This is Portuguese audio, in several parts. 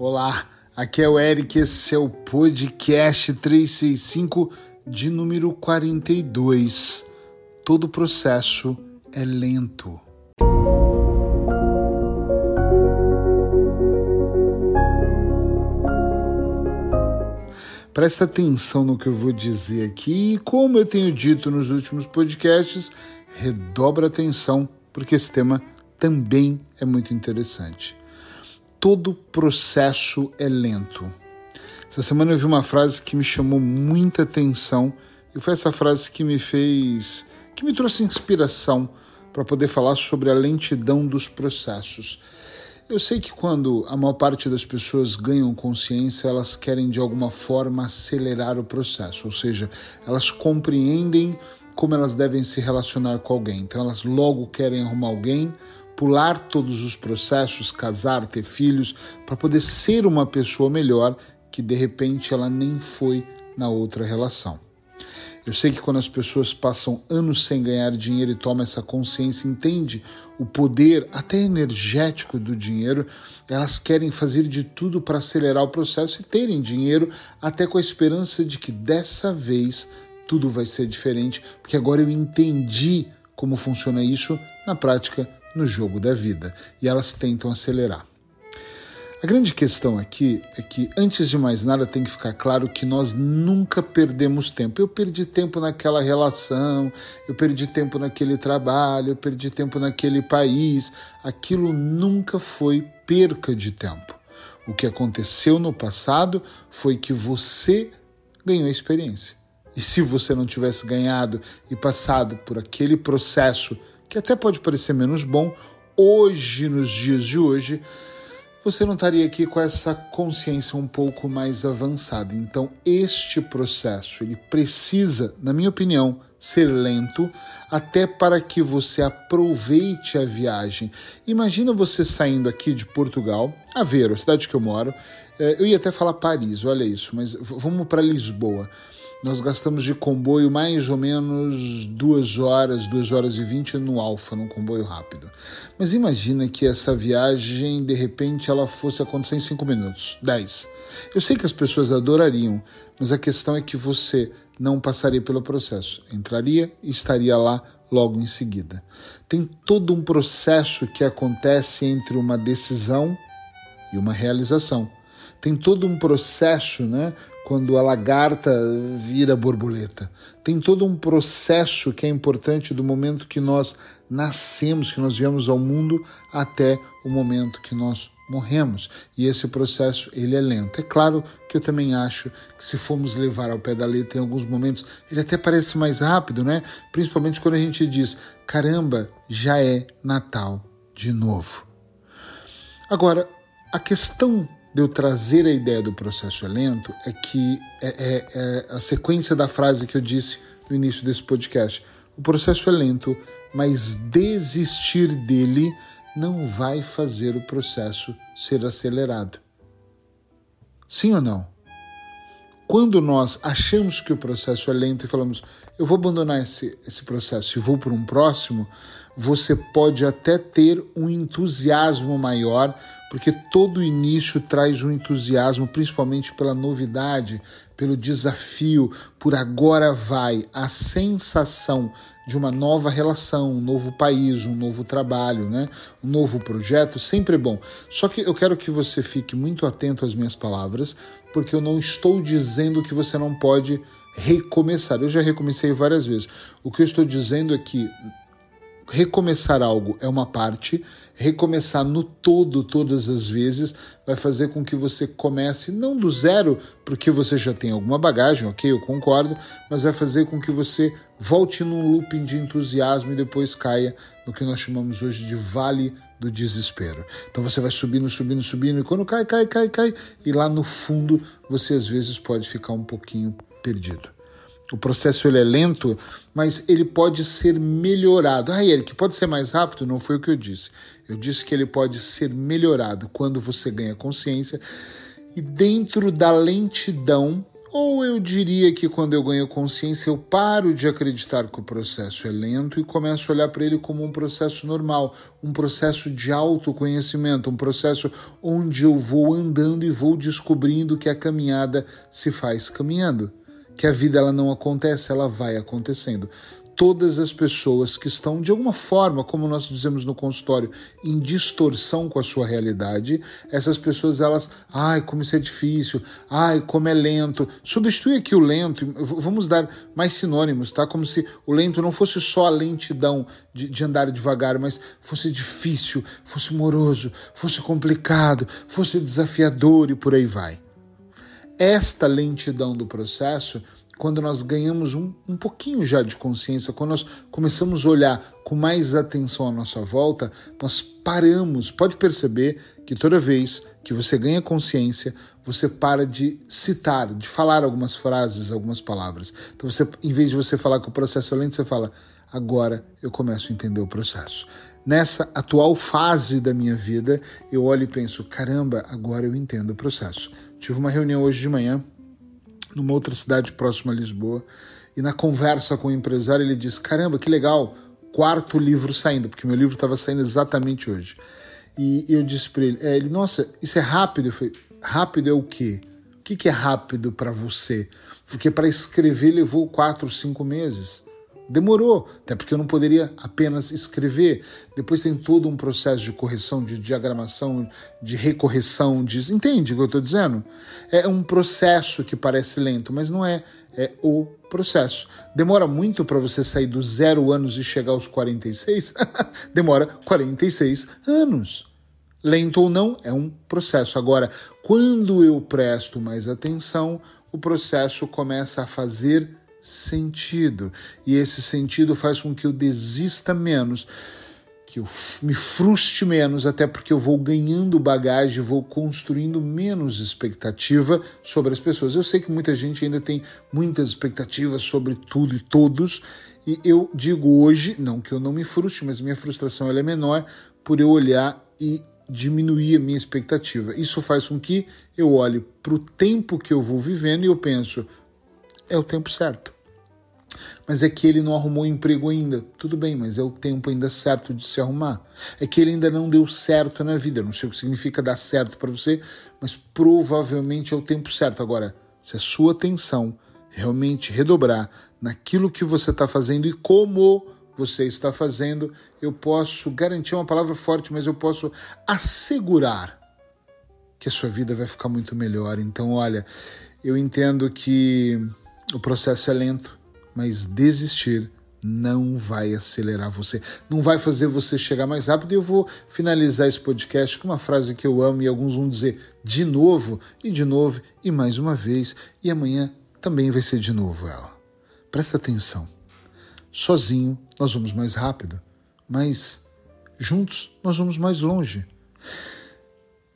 Olá, aqui é o Eric, esse é o podcast 365 de número 42. Todo processo é lento. Presta atenção no que eu vou dizer aqui e, como eu tenho dito nos últimos podcasts, redobra atenção, porque esse tema também é muito interessante todo processo é lento. Essa semana eu vi uma frase que me chamou muita atenção e foi essa frase que me fez, que me trouxe inspiração para poder falar sobre a lentidão dos processos. Eu sei que quando a maior parte das pessoas ganham consciência, elas querem de alguma forma acelerar o processo, ou seja, elas compreendem como elas devem se relacionar com alguém. Então elas logo querem arrumar alguém pular todos os processos, casar, ter filhos, para poder ser uma pessoa melhor que de repente ela nem foi na outra relação. Eu sei que quando as pessoas passam anos sem ganhar dinheiro e tomam essa consciência, entende o poder até energético do dinheiro, elas querem fazer de tudo para acelerar o processo e terem dinheiro, até com a esperança de que dessa vez tudo vai ser diferente, porque agora eu entendi como funciona isso na prática no jogo da vida e elas tentam acelerar. A grande questão aqui é que, antes de mais nada, tem que ficar claro que nós nunca perdemos tempo. Eu perdi tempo naquela relação, eu perdi tempo naquele trabalho, eu perdi tempo naquele país. Aquilo nunca foi perca de tempo. O que aconteceu no passado foi que você ganhou experiência. E se você não tivesse ganhado e passado por aquele processo que até pode parecer menos bom, hoje, nos dias de hoje, você não estaria aqui com essa consciência um pouco mais avançada. Então, este processo, ele precisa, na minha opinião, ser lento, até para que você aproveite a viagem. Imagina você saindo aqui de Portugal, Aveiro, a cidade que eu moro, é, eu ia até falar Paris, olha isso, mas vamos para Lisboa nós gastamos de comboio mais ou menos duas horas, duas horas e vinte no Alfa, num comboio rápido. Mas imagina que essa viagem, de repente, ela fosse acontecer em cinco minutos, dez. Eu sei que as pessoas adorariam, mas a questão é que você não passaria pelo processo, entraria e estaria lá logo em seguida. Tem todo um processo que acontece entre uma decisão e uma realização. Tem todo um processo, né? Quando a lagarta vira borboleta. Tem todo um processo que é importante do momento que nós nascemos, que nós viemos ao mundo, até o momento que nós morremos. E esse processo ele é lento. É claro que eu também acho que se formos levar ao pé da letra em alguns momentos, ele até parece mais rápido, né? Principalmente quando a gente diz: "Caramba, já é Natal de novo". Agora, a questão de eu trazer a ideia do processo é lento é que é, é, é a sequência da frase que eu disse no início desse podcast. O processo é lento, mas desistir dele não vai fazer o processo ser acelerado. Sim ou não? Quando nós achamos que o processo é lento e falamos, eu vou abandonar esse, esse processo e vou para um próximo, você pode até ter um entusiasmo maior, porque todo início traz um entusiasmo, principalmente pela novidade, pelo desafio, por agora vai, a sensação de uma nova relação, um novo país, um novo trabalho, né? um novo projeto, sempre é bom. Só que eu quero que você fique muito atento às minhas palavras, porque eu não estou dizendo que você não pode recomeçar. Eu já recomecei várias vezes. O que eu estou dizendo é que recomeçar algo é uma parte, recomeçar no todo, todas as vezes, vai fazer com que você comece não do zero, porque você já tem alguma bagagem, ok, eu concordo, mas vai fazer com que você volte num looping de entusiasmo e depois caia no que nós chamamos hoje de vale do desespero. Então você vai subindo, subindo, subindo, e quando cai, cai, cai, cai, e lá no fundo você às vezes pode ficar um pouquinho perdido. O processo ele é lento, mas ele pode ser melhorado. Ah, Eric, pode ser mais rápido? Não foi o que eu disse. Eu disse que ele pode ser melhorado quando você ganha consciência e dentro da lentidão Ou eu diria que quando eu ganho consciência, eu paro de acreditar que o processo é lento e começo a olhar para ele como um processo normal, um processo de autoconhecimento, um processo onde eu vou andando e vou descobrindo que a caminhada se faz caminhando, que a vida ela não acontece, ela vai acontecendo todas as pessoas que estão, de alguma forma, como nós dizemos no consultório, em distorção com a sua realidade, essas pessoas, elas, ai, como isso é difícil, ai, como é lento. Substitui aqui o lento, vamos dar mais sinônimos, tá? Como se o lento não fosse só a lentidão de, de andar devagar, mas fosse difícil, fosse moroso, fosse complicado, fosse desafiador e por aí vai. Esta lentidão do processo quando nós ganhamos um, um pouquinho já de consciência, quando nós começamos a olhar com mais atenção à nossa volta, nós paramos. Pode perceber que toda vez que você ganha consciência, você para de citar, de falar algumas frases, algumas palavras. Então, você, em vez de você falar que o processo é lento, você fala: agora eu começo a entender o processo. Nessa atual fase da minha vida, eu olho e penso: caramba, agora eu entendo o processo. Tive uma reunião hoje de manhã numa outra cidade próxima a Lisboa. E na conversa com o empresário, ele disse: Caramba, que legal, quarto livro saindo, porque meu livro estava saindo exatamente hoje. E eu disse para ele: é, ele, Nossa, isso é rápido? Eu falei: Rápido é o quê? O que, que é rápido para você? Porque para escrever levou quatro, cinco meses. Demorou, até porque eu não poderia apenas escrever. Depois tem todo um processo de correção, de diagramação, de recorreção, de... entende o que eu estou dizendo? É um processo que parece lento, mas não é. É o processo. Demora muito para você sair dos zero anos e chegar aos 46? Demora 46 anos. Lento ou não, é um processo. Agora, quando eu presto mais atenção, o processo começa a fazer sentido. E esse sentido faz com que eu desista menos, que eu me frustre menos, até porque eu vou ganhando bagagem, vou construindo menos expectativa sobre as pessoas. Eu sei que muita gente ainda tem muitas expectativas sobre tudo e todos, e eu digo hoje, não que eu não me frustre, mas minha frustração é menor por eu olhar e diminuir a minha expectativa. Isso faz com que eu olhe para o tempo que eu vou vivendo e eu penso, é o tempo certo. Mas é que ele não arrumou emprego ainda. Tudo bem, mas é o tempo ainda certo de se arrumar. É que ele ainda não deu certo na vida. Não sei o que significa dar certo para você, mas provavelmente é o tempo certo. Agora, se a sua atenção realmente redobrar naquilo que você está fazendo e como você está fazendo, eu posso garantir uma palavra forte, mas eu posso assegurar que a sua vida vai ficar muito melhor. Então, olha, eu entendo que o processo é lento, mas desistir não vai acelerar você, não vai fazer você chegar mais rápido. E eu vou finalizar esse podcast com uma frase que eu amo e alguns vão dizer de novo e de novo e mais uma vez e amanhã também vai ser de novo ela. Presta atenção. Sozinho nós vamos mais rápido, mas juntos nós vamos mais longe.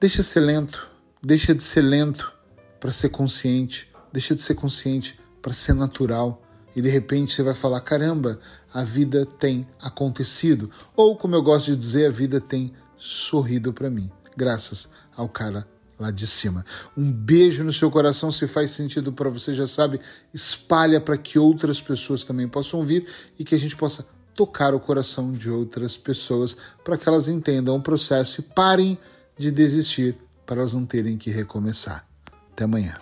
Deixa ser lento, deixa de ser lento para ser consciente, deixa de ser consciente para ser natural e de repente você vai falar: caramba, a vida tem acontecido. Ou, como eu gosto de dizer, a vida tem sorrido para mim, graças ao cara lá de cima. Um beijo no seu coração, se faz sentido para você, já sabe, espalha para que outras pessoas também possam ouvir e que a gente possa tocar o coração de outras pessoas para que elas entendam o processo e parem de desistir para elas não terem que recomeçar. Até amanhã.